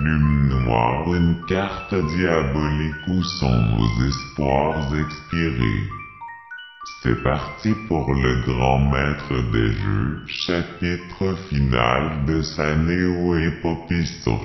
plume noire une carte diabolique où sont nos espoirs expirés. C'est parti pour le grand maître des jeux, chapitre final de sa néo-épopée sur.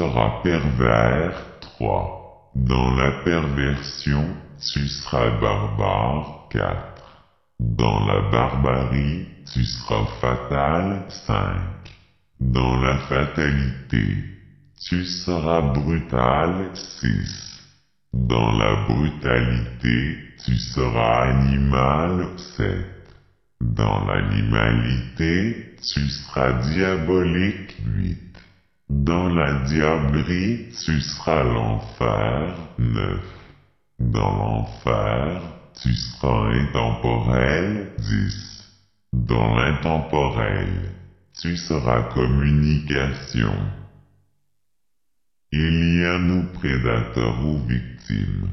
Tu seras pervers 3. Dans la perversion, tu seras barbare 4. Dans la barbarie, tu seras fatal 5. Dans la fatalité, tu seras brutal 6. Dans la brutalité, tu seras animal 7. Dans l'animalité, tu seras diabolique 8. Dans la diablerie, tu seras l'enfer 9. Dans l'enfer, tu seras intemporel 10. Dans l'intemporel, tu seras communication. Il y a nous prédateurs ou victimes.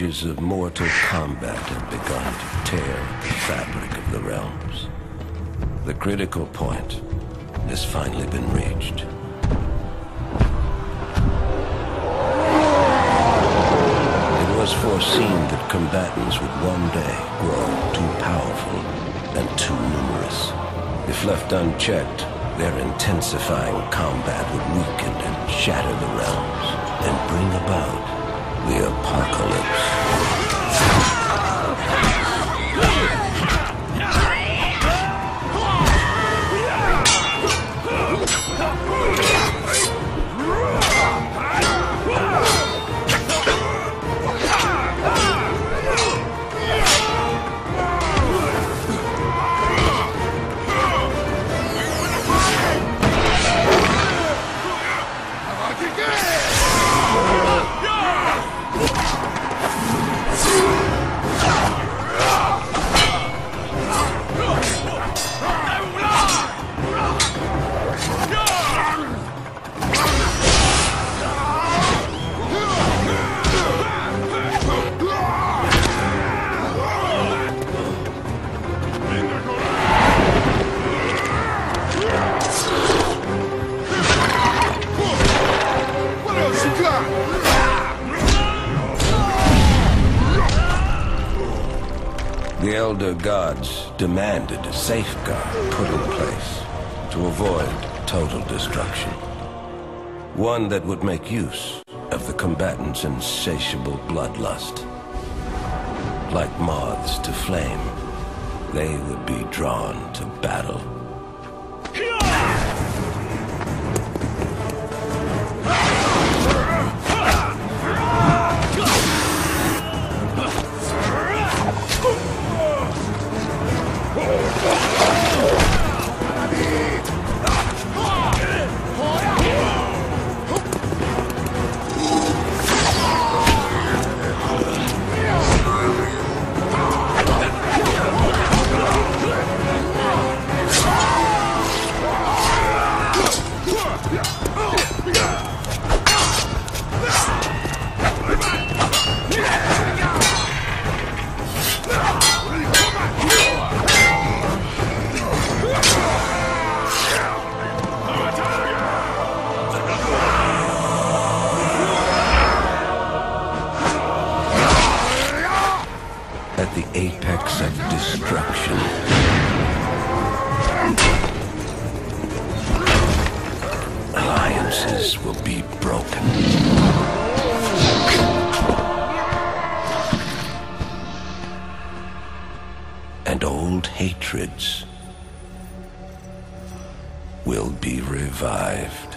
Of mortal combat have begun to tear the fabric of the realms. The critical point has finally been reached. It was foreseen that combatants would one day grow too powerful and too numerous. If left unchecked, their intensifying combat would weaken and shatter the realms and bring about the apocalypse. Gods demanded a safeguard put in place to avoid total destruction. One that would make use of the combatants' insatiable bloodlust. Like moths to flame, they would be drawn to battle. Destruction. Alliances will be broken. And old hatreds will be revived.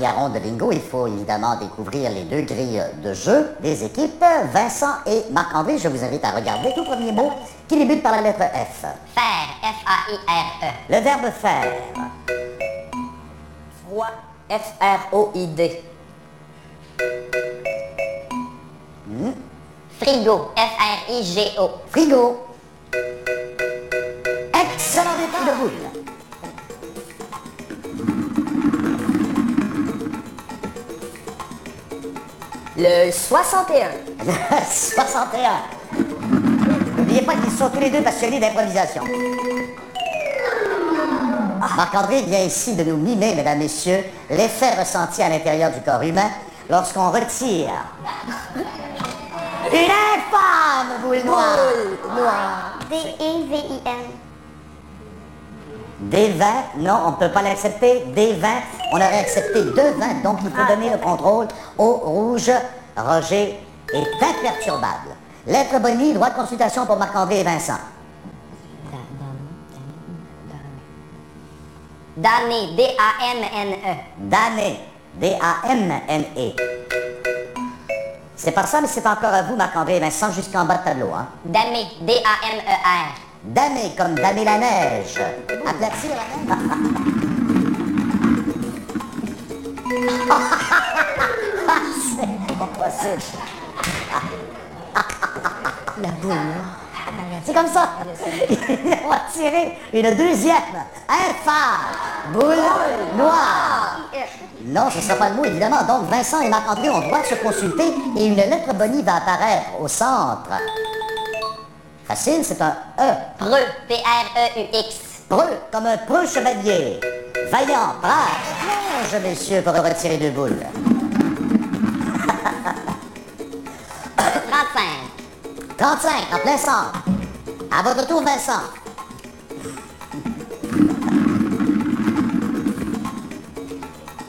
Disputer la première ronde de bingo, il faut évidemment découvrir les deux grilles de jeu des équipes. Vincent et Marc-André, je vous invite à regarder le tout premier mot qui débute par la lettre F. Faire, F-A-I-R-E. Le verbe faire. Froid, F-R-O-I-D. Frigo, F-R-I-G-O. Frigo. Le 61. 61. N'oubliez pas qu'ils sont tous les deux passionnés d'improvisation. Ah, Marc-André vient ici de nous mimer, mesdames, messieurs, l'effet ressenti à l'intérieur du corps humain lorsqu'on retire une infâme boule noire. D-E-V-I-N. Des vins, non, on ne peut pas l'accepter. Des vins, on aurait accepté deux vins, donc il faut donner le contrôle au rouge. Roger est imperturbable. Lettre Bonnie, droit de consultation pour Marc-André et Vincent. Damné. D-A-M-N-E. Damné, D-A-M-N-E. C'est pas ça, mais c'est encore à vous, Marc-André et Vincent, jusqu'en bas de tableau. Hein. Damé. D-A-M-E-R. Damé, comme damer la neige. Aplatir la neige. c'est pas possible. La boule. C'est comme ça. On va tirer une deuxième. Infâme. Boule noire. Non, ce ne sera pas le mot, évidemment. Donc, Vincent et Marc-André ont droit de se consulter et une lettre bonnie va apparaître au centre. Facile, c'est un E. Preux. P-R-E-U-X. Preux, comme un preux chevalier. Vaillant, brave. Plonge, messieurs, pour retirer deux boules. 35. 35, en plein centre. À votre tour, Vincent.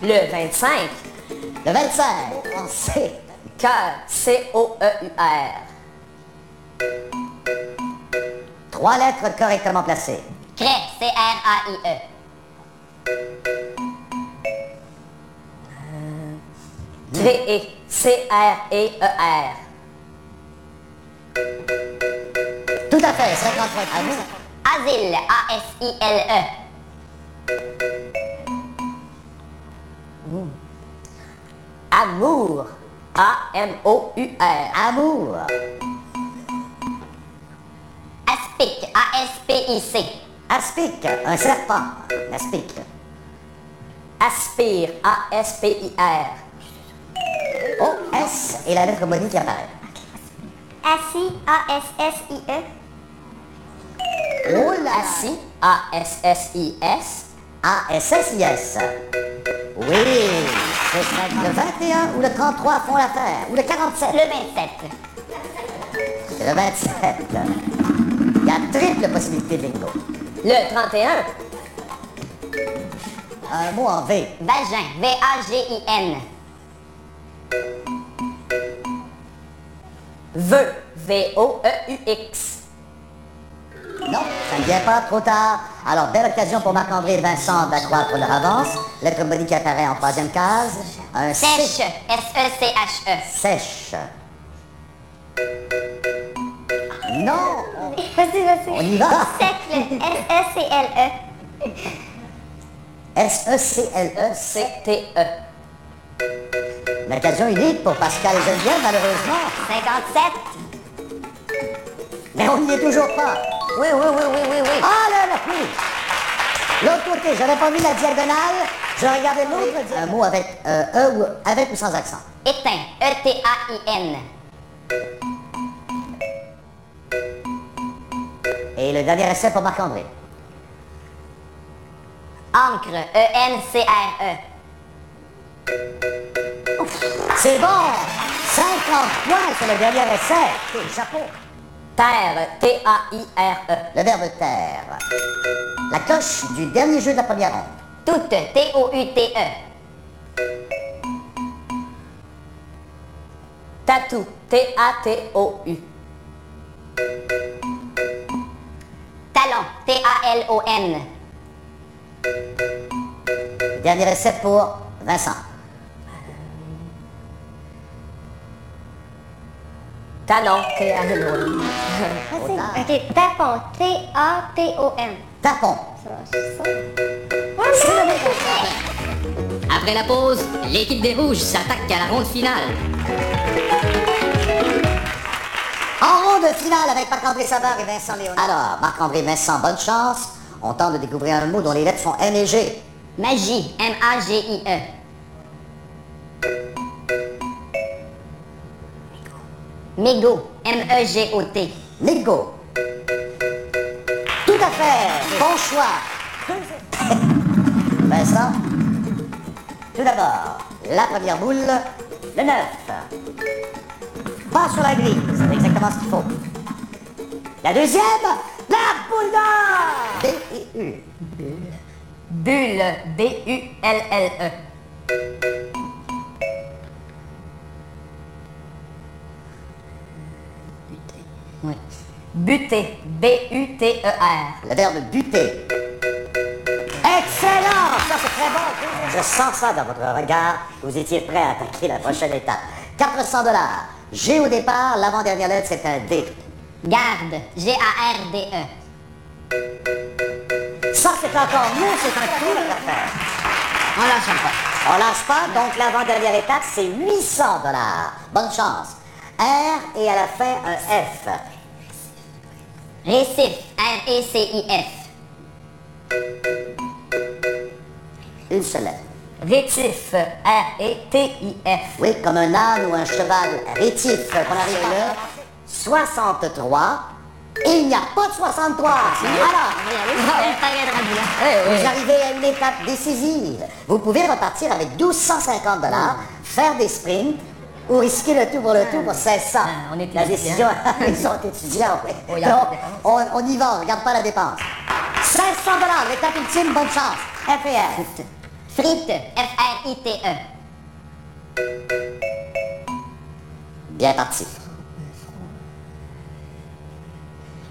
Le 25. Le 25, on sait. Cœur. C-O-E-U-R. Trois lettres correctement placées. Cray. C-R-A-I-E. Créer. C-R-E-E-R. Tout à fait, 55 à vous. Asile. A-S-I-L-E. Amour. A-M-O-U-R. Amour. Aspic. A-S-P-I-C. Aspic, un serpent. Aspic. Aspire. A-S-P-I-R. O, S et la lettre bonnie qui apparaît. Assis, A-S-S-I-E. Oh là Assis. A-S-S-I-S. A-S-S-I-S. Oui, ce serait le 21 ou le 33 font l'affaire, ou le 47. Le 27. C'est le 27. Il y a triple possibilité de bingo. Le 31. Un mot en V. Vagin. V-A-G-I-N. Vœu. V-O-E-U-X. Non, ça ne vient pas trop tard. Alors, belle occasion pour Marc-André et Vincent d'accroître leur avance. Lettre bonnie qui apparaît en troisième case. Un Sèche. C. S-E-C-H-E. Sèche. Non, Vas-y, vas-y. on y va. Secle, S-E-C-L-E. S-E-C-L-E. C-T-E. Une occasion unique pour Pascal et Geneviève, malheureusement. 57. Mais on n'y est toujours pas. Oui, oui, oui, oui, oui, oui. Ah là là, oui. L'autre côté, j'avais pas vu la diagonale. Je regardais l'autre. Un mot avec euh, E ou avec ou sans accent. Éteint. E-T-A-I-N. Et le dernier essai pour Marc-André. Encre. E-N-C-R-E. C'est bon 50 points sur le dernier essai. Chapeau. Terre. T-A-I-R-E. Le verbe taire. La cloche du dernier jeu de la première ronde. Toute. T-O-U-T-E. Tatou. T-A-T-O-U. Talon. T-A-L-O-N. Dernier essai pour Vincent. Talon. T-A-L-O-N. Ok, tapon, T-A-T-O-N. Tapon. Après la pause, l'équipe des Rouges s'attaque à la ronde finale. En ronde finale avec Marc-André Savard et Vincent Léonard. Alors, Marc-André Vincent, bonne chance. On tente de découvrir un mot dont les lettres sont N et G. Magie. M-A-G-I-E. Mégot. M-E-G-O-T. Nigo. Tout à fait. Bon choix. Vincent Tout d'abord, la première boule, le 9. Pas sur la grille, c'est exactement ce qu'il faut. La deuxième, la boule d'or B-I-U. Bulle. B-U-L-L-E. Oui. Buter. B-U-T-E-R. Le verbe buter. Excellent! Ça, c'est très bon. Je sens ça dans votre regard. Vous étiez prêt à attaquer la prochaine étape. 400 dollars. G au départ, l'avant-dernière lettre, c'est un D. Garde. G-A-R-D-E. Ça, c'est encore mieux, c'est un coup à faire. On lâche pas. On lâche pas, donc l'avant-dernière étape, c'est 800 dollars. Bonne chance. R et à la fin, un F. Récif. R-E-C-I-F. Une seule lettre. Rétif. R-E-T-I-F. Oui, comme un âne ou un cheval rétif qu'on arrive là. 63. Et il n'y a pas de 63. Alors, vous arrivez à une étape décisive. Vous pouvez repartir avec 1250 dollars, faire des sprints ou risquer le tout pour le tout pour 1600. Ah, on est la décision, ils sont étudiants, oui. Oh, on, on y va, on regarde pas la dépense. 1600 dollars, l'étape ultime, bonne chance. FR. Frite. F-R-I-T-E. Bien parti.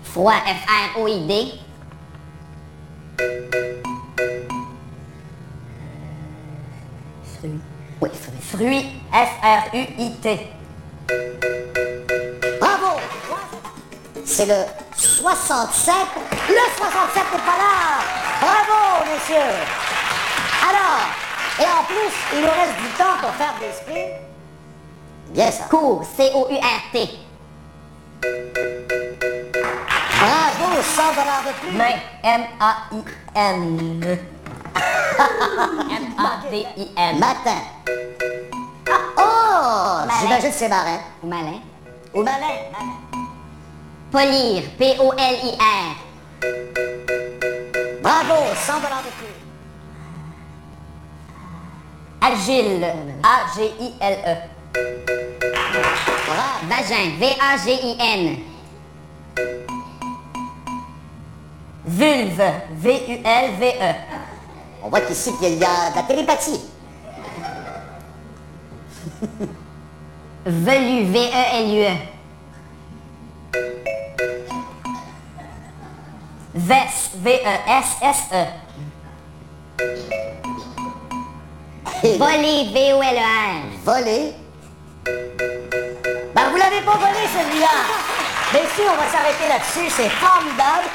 Froid. F-R-O-I-D. Fruit. Oui, fruit. Fruit. F-R-U-I-T. Bravo! C'est le 67. Le 67 n'est pas là! Bravo, messieurs! Alors, et en plus, il nous reste du temps pour faire des sprints. Bien ça. Cours. C-O-U-R-T. Bravo, 100 dollars de plus. Main. M-A-I-N. M-A-D-I-N. Matin. Oh! J'imagine que c'est marin. Ou malin. Ou malin. malin. Polir. P-O-L-I-R. Bravo, 100 dollars de plus. Agile. A-G-I-L-E. Bravo. Vagin. V-A-G-I-N. Vulve. V-U-L-V-E. On voit qu'ici, qu'il y a de la télépathie. Velu. V-E-L-U-E. Veste. V-E-S-S-E. Et Voler. V-O-L-E-R. Voler. Ben, vous l'avez pas volé, celui-là. Bien sûr, on va s'arrêter là-dessus. C'est formidable.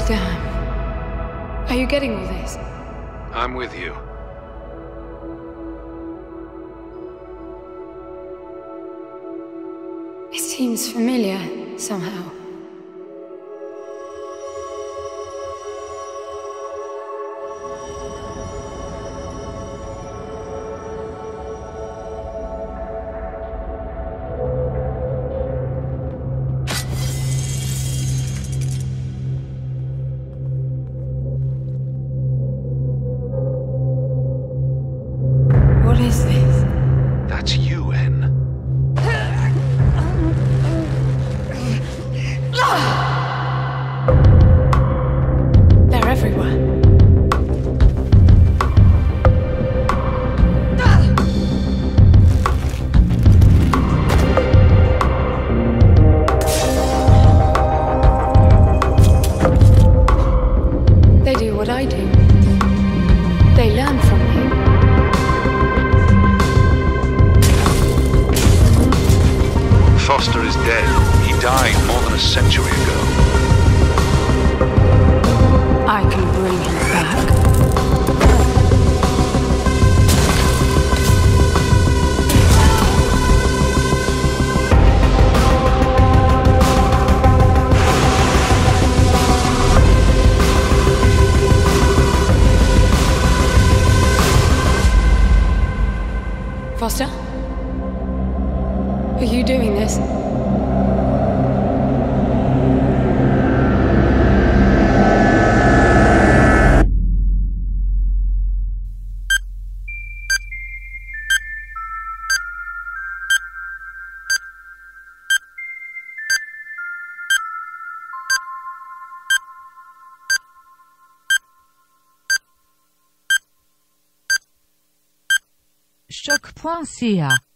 Damned. Are you getting all this? I'm with you. It seems familiar, somehow. choc.ca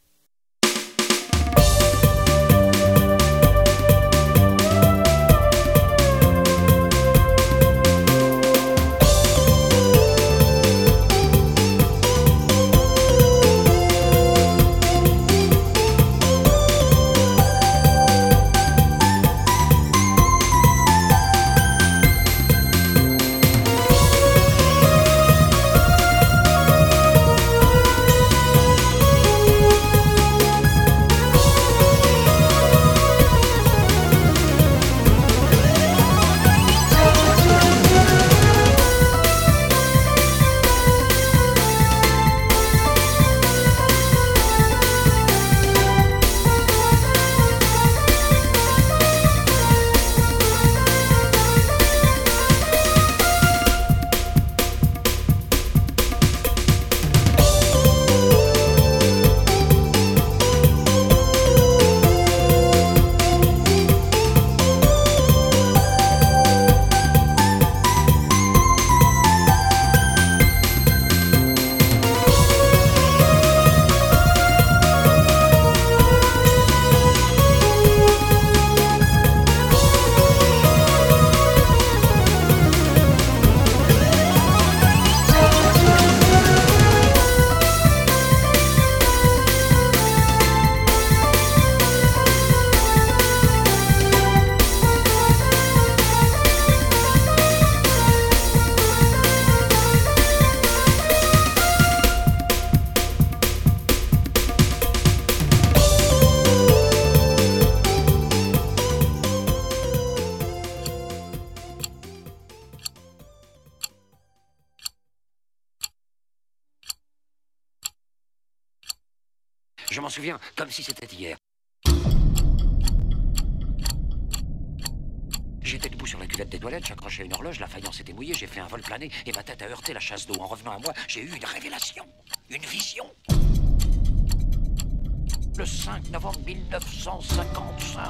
si c'était hier. J'étais debout sur la cuvette des toilettes, j'accrochais une horloge, la faïence était mouillée, j'ai fait un vol plané et ma tête a heurté la chasse d'eau. En revenant à moi, j'ai eu une révélation, une vision. Le 5 novembre 1955.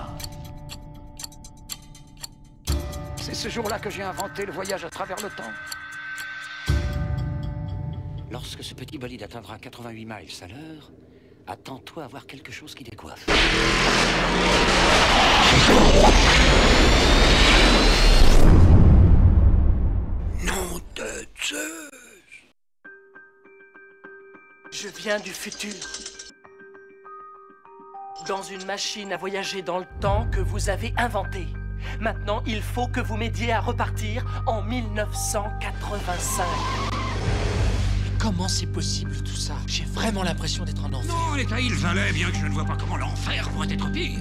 C'est ce jour-là que j'ai inventé le voyage à travers le temps. Lorsque ce petit bolide atteindra 88 miles à l'heure, Attends-toi à voir quelque chose qui décoiffe. Nom de Je viens du futur. Dans une machine à voyager dans le temps que vous avez inventée. Maintenant, il faut que vous m'aidiez à repartir en 1985. Comment c'est possible tout ça? J'ai vraiment l'impression d'être en enfer. Non, l'état il valait, bien que je ne vois pas comment l'enfer pourrait être pire.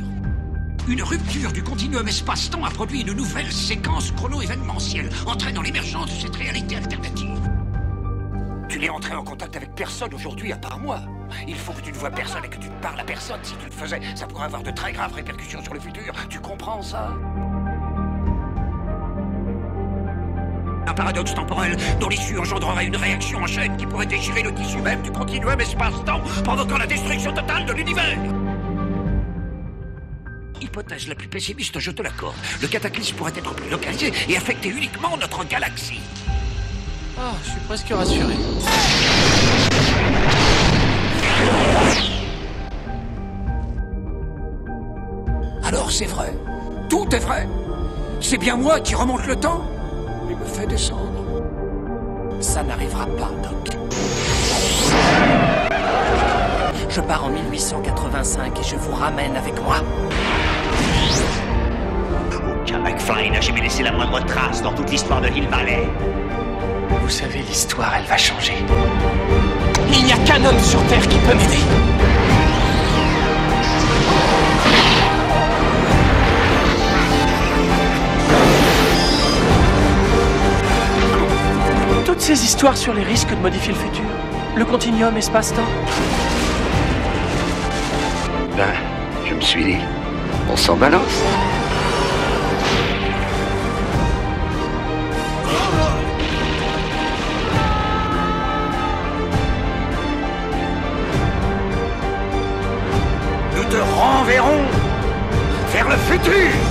Une rupture du continuum espace-temps a produit une nouvelle séquence chrono-événementielle, entraînant l'émergence de cette réalité alternative. Tu n'es entré en contact avec personne aujourd'hui à part moi. Il faut que tu ne vois personne et que tu ne parles à personne. Si tu le faisais, ça pourrait avoir de très graves répercussions sur le futur. Tu comprends ça? Paradoxe temporel dont l'issue engendrerait une réaction en chaîne qui pourrait déchirer le tissu même du continuum espace-temps, provoquant la destruction totale de l'univers. Hypothèse la plus pessimiste, je te l'accorde. Le cataclysme pourrait être plus localisé et affecter uniquement notre galaxie. Ah, je suis presque rassuré. Alors c'est vrai. Tout est vrai. C'est bien moi qui remonte le temps fait descendre. Ça n'arrivera pas, Doc. Je pars en 1885 et je vous ramène avec moi. Aucun McFly n'a jamais laissé la moindre trace dans toute l'histoire de Hill Valley. Vous savez, l'histoire, elle va changer. Il n'y a qu'un homme sur Terre qui peut m'aider. Toutes ces histoires sur les risques de modifier le futur, le continuum espace-temps. Ben, je me suis dit, on s'en balance. Nous te renverrons vers le futur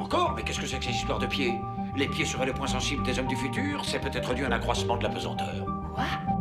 Encore Mais qu'est-ce que c'est que ces histoires de pieds? Les pieds seraient le point sensible des hommes du futur C'est peut-être dû à un accroissement de la pesanteur. Rouen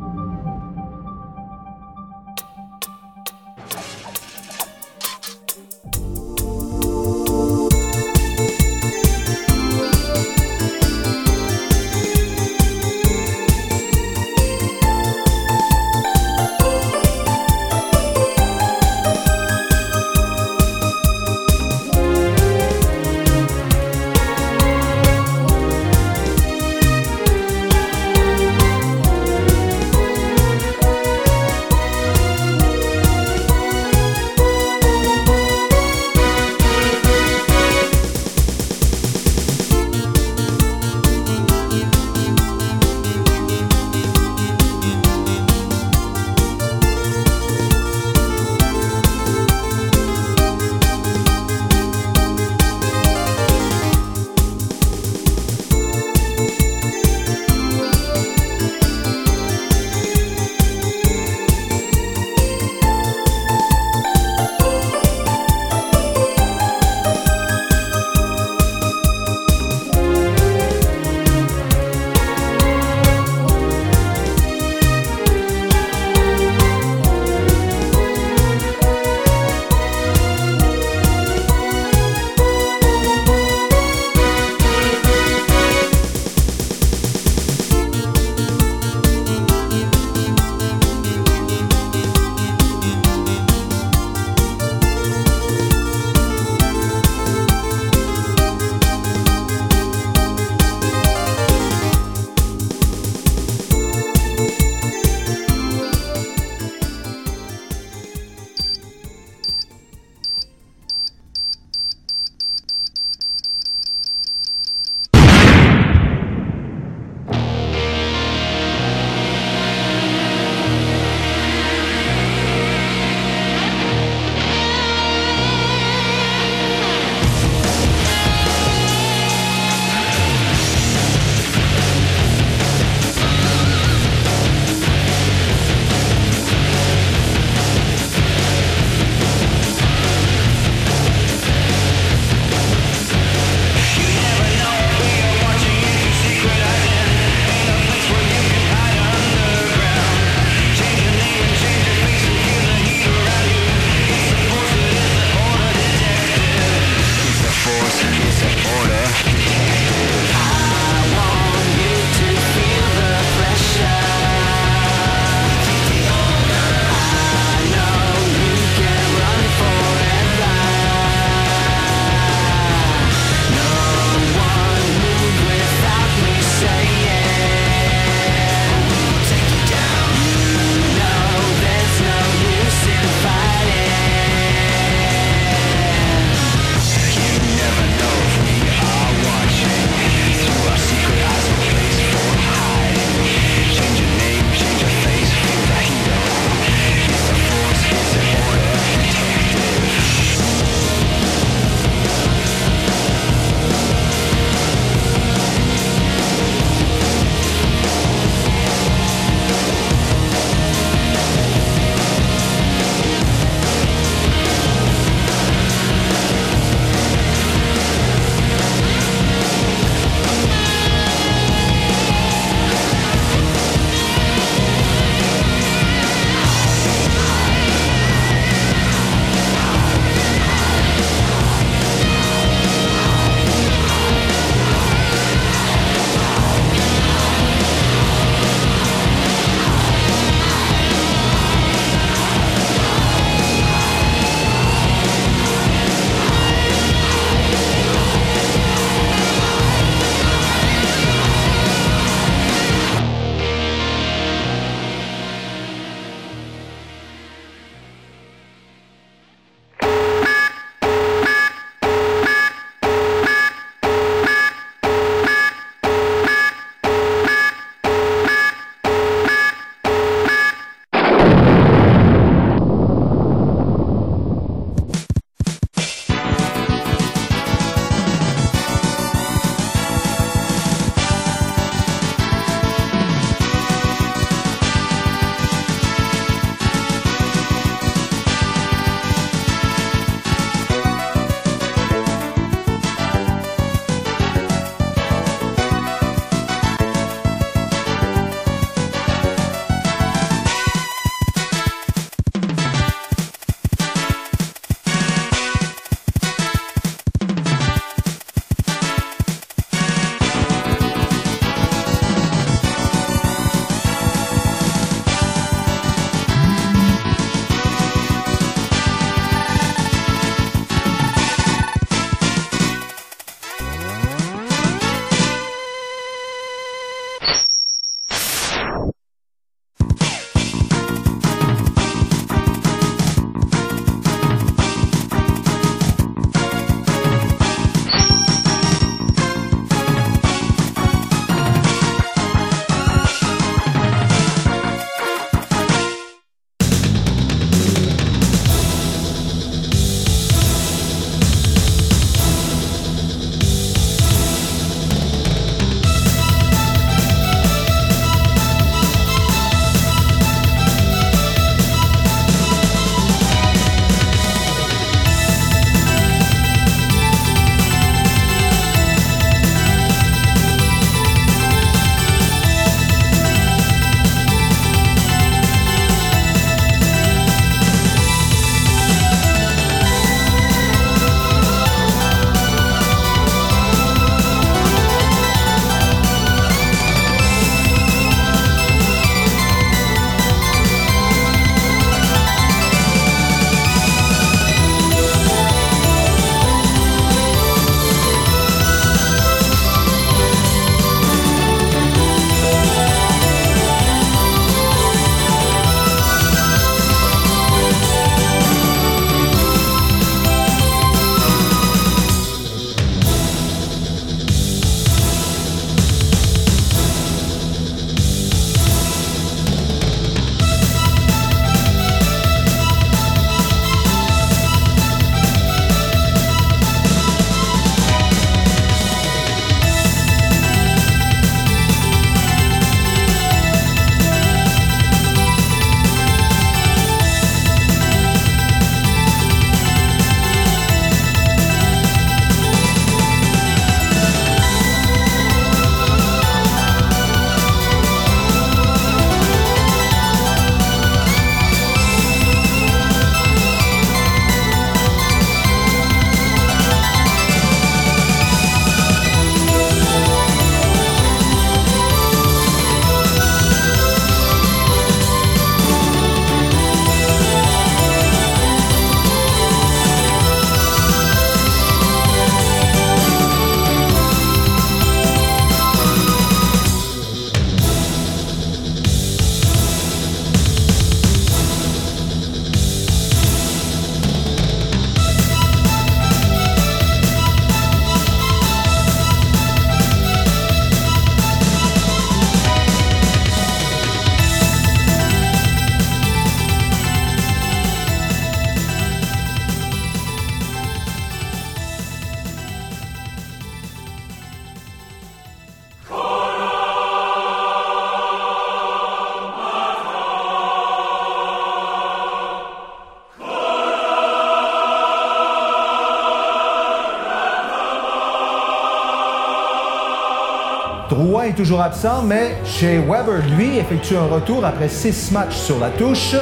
toujours absent, mais Shea Weber, lui, effectue un retour après six matchs sur la touche.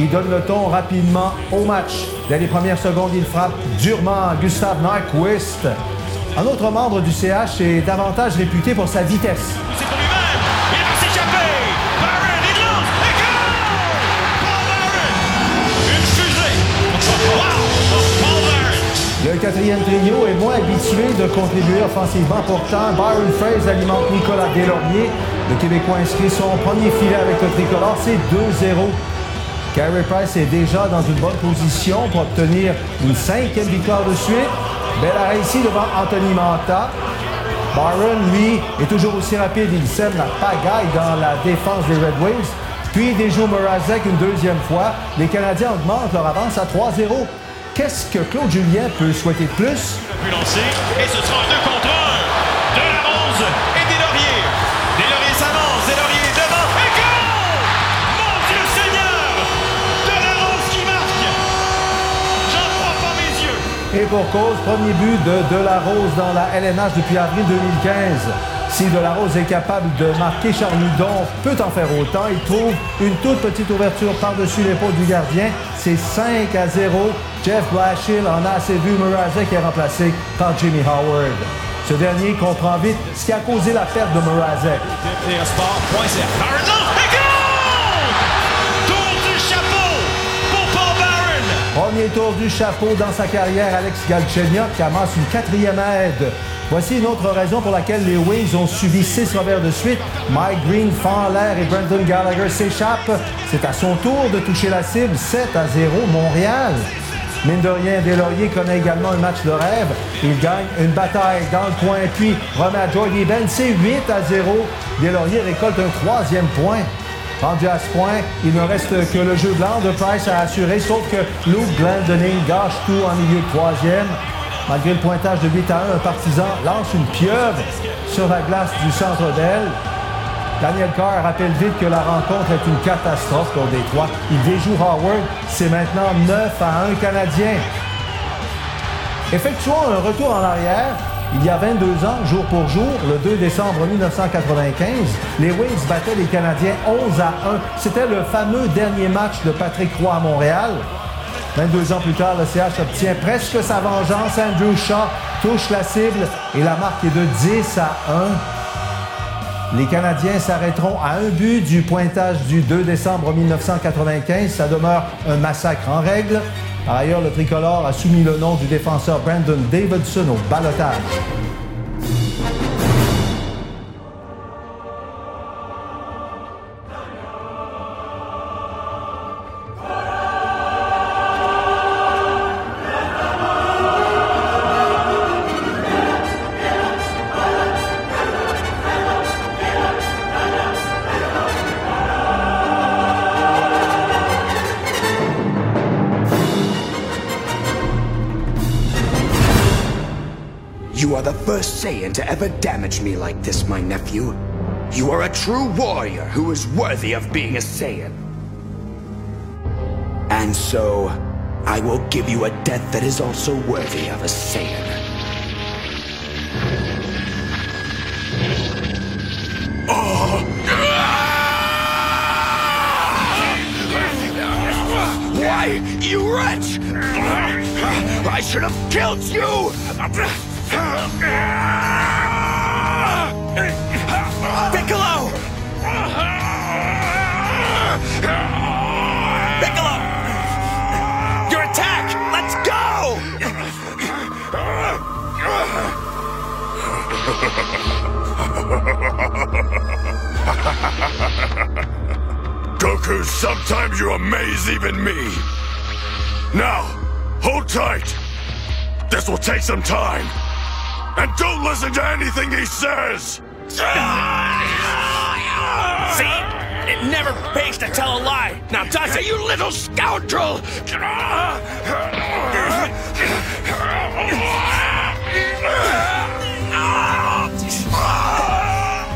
Il donne le ton rapidement au match. Dès les premières secondes, il frappe durement Gustave Nyquist. Un autre membre du CH est davantage réputé pour sa vitesse. Quatrième trio est moins habitué de contribuer offensivement. Pourtant, Byron Fraser alimente Nicolas Deslauriers. Le Québécois inscrit son premier filet avec le tricolore. C'est 2-0. Carey Price est déjà dans une bonne position pour obtenir une cinquième victoire de suite. Bella ici devant Anthony Manta. Byron, lui, est toujours aussi rapide. Il sème la pagaille dans la défense des Red Wings. Puis déjoue Mrazek une deuxième fois. Les Canadiens augmentent leur avance à 3-0. Qu'est-ce que Claude Julien peut souhaiter de plus? Pu lancer. Et ce sera un 2 contre 1. De la Rose et Deslauriers. Deslauriers s'avance. Deslauriers devant. Et goal! Mon Dieu Seigneur! De la Rose qui marque. J'en crois pas mes yeux. Et pour cause, premier but de Delarose dans la LNH depuis avril 2015. Si Delarose est capable de marquer Charludon, peut en faire autant. Il trouve une toute petite ouverture par-dessus l'épaule du gardien. C'est 5 à 0. Jeff Blashill en a assez vu Mrazek est remplacé par Jimmy Howard. Ce dernier comprend vite ce qui a causé la perte de Mrazek. Premier tour du chapeau dans sa carrière, Alex Galchenyuk qui amasse une quatrième aide. Voici une autre raison pour laquelle les Wings ont subi six revers de suite. Mike Green fend l'air et Brendan Gallagher s'échappe. C'est à son tour de toucher la cible. 7 à 0 Montréal. Mine de rien, Deslauriers connaît également un match de rêve. Il gagne une bataille dans le coin, puis remet à Jordy Ben. C'est 8 à 0. Deslauriers récolte un troisième point. Rendu à ce point, il ne reste que le jeu blanc de Price à assurer, sauf que Luke Glendening gâche tout en milieu de troisième. Malgré le pointage de 8 à 1, un partisan lance une pieuvre sur la glace du centre d'aile. Daniel Carr rappelle vite que la rencontre est une catastrophe pour Détroit. Il déjoue Howard. C'est maintenant 9 à 1 Canadien. Effectuons un retour en arrière. Il y a 22 ans, jour pour jour, le 2 décembre 1995, les Wings battaient les Canadiens 11 à 1. C'était le fameux dernier match de Patrick Roy à Montréal. 22 ans plus tard, le CH obtient presque sa vengeance. Andrew Shaw touche la cible et la marque est de 10 à 1. Les Canadiens s'arrêteront à un but du pointage du 2 décembre 1995. Ça demeure un massacre en règle. Par ailleurs, le tricolore a soumis le nom du défenseur Brandon Davidson au balotage. Saiyan to ever damage me like this, my nephew. You are a true warrior who is worthy of being a Saiyan. And so, I will give you a death that is also worthy of a Saiyan. Why, you wretch! I should have killed you! Piccolo! Piccolo! Your attack! Let's go! Goku, sometimes you amaze even me. Now, hold tight. This will take some time. And don't listen to anything he says! See? It never pays to tell a lie. Now does it, you little scoundrel?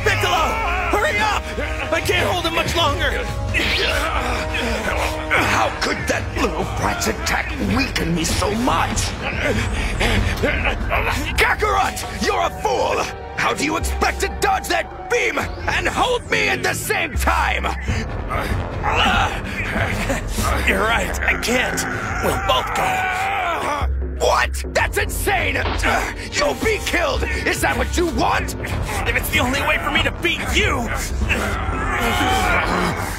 Piccolo, hurry up! I can't hold him much longer. How could that little brat's attack weaken me so much? Kakarot, you're a fool! How do you expect to dodge that beam and hold me at the same time? You're right, I can't. We'll both go. What? That's insane! You'll be killed! Is that what you want? If it's the only way for me to beat you!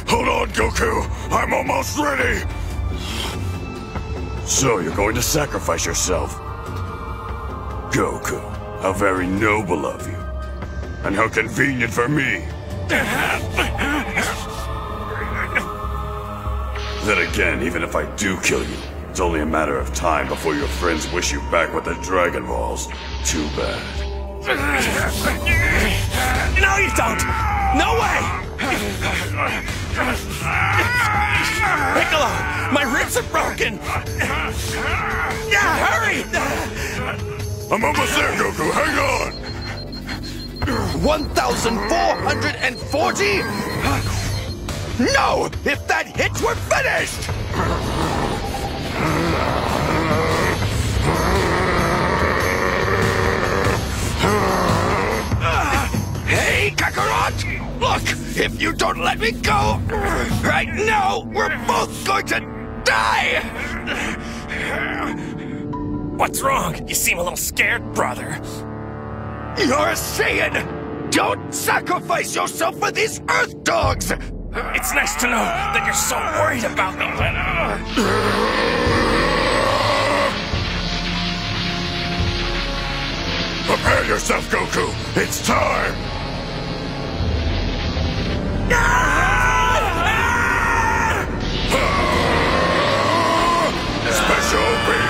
Hold on, Goku! I'm almost ready! So you're going to sacrifice yourself? Goku, how very noble of you. And how convenient for me. Then again, even if I do kill you, it's only a matter of time before your friends wish you back with the Dragon Balls. Too bad. No, you don't! No way! Piccolo, my ribs are broken! Yeah, hurry! I'm almost there, Goku. Hang on! 1,440? No! If that hits, we're finished! Hey, Kakarot! Look, if you don't let me go right now, we're both going to die! What's wrong? You seem a little scared, brother. You're a Saiyan! Don't sacrifice yourself for these Earth Dogs! It's nice to know that you're so worried about me. Prepare yourself, Goku! It's time! Special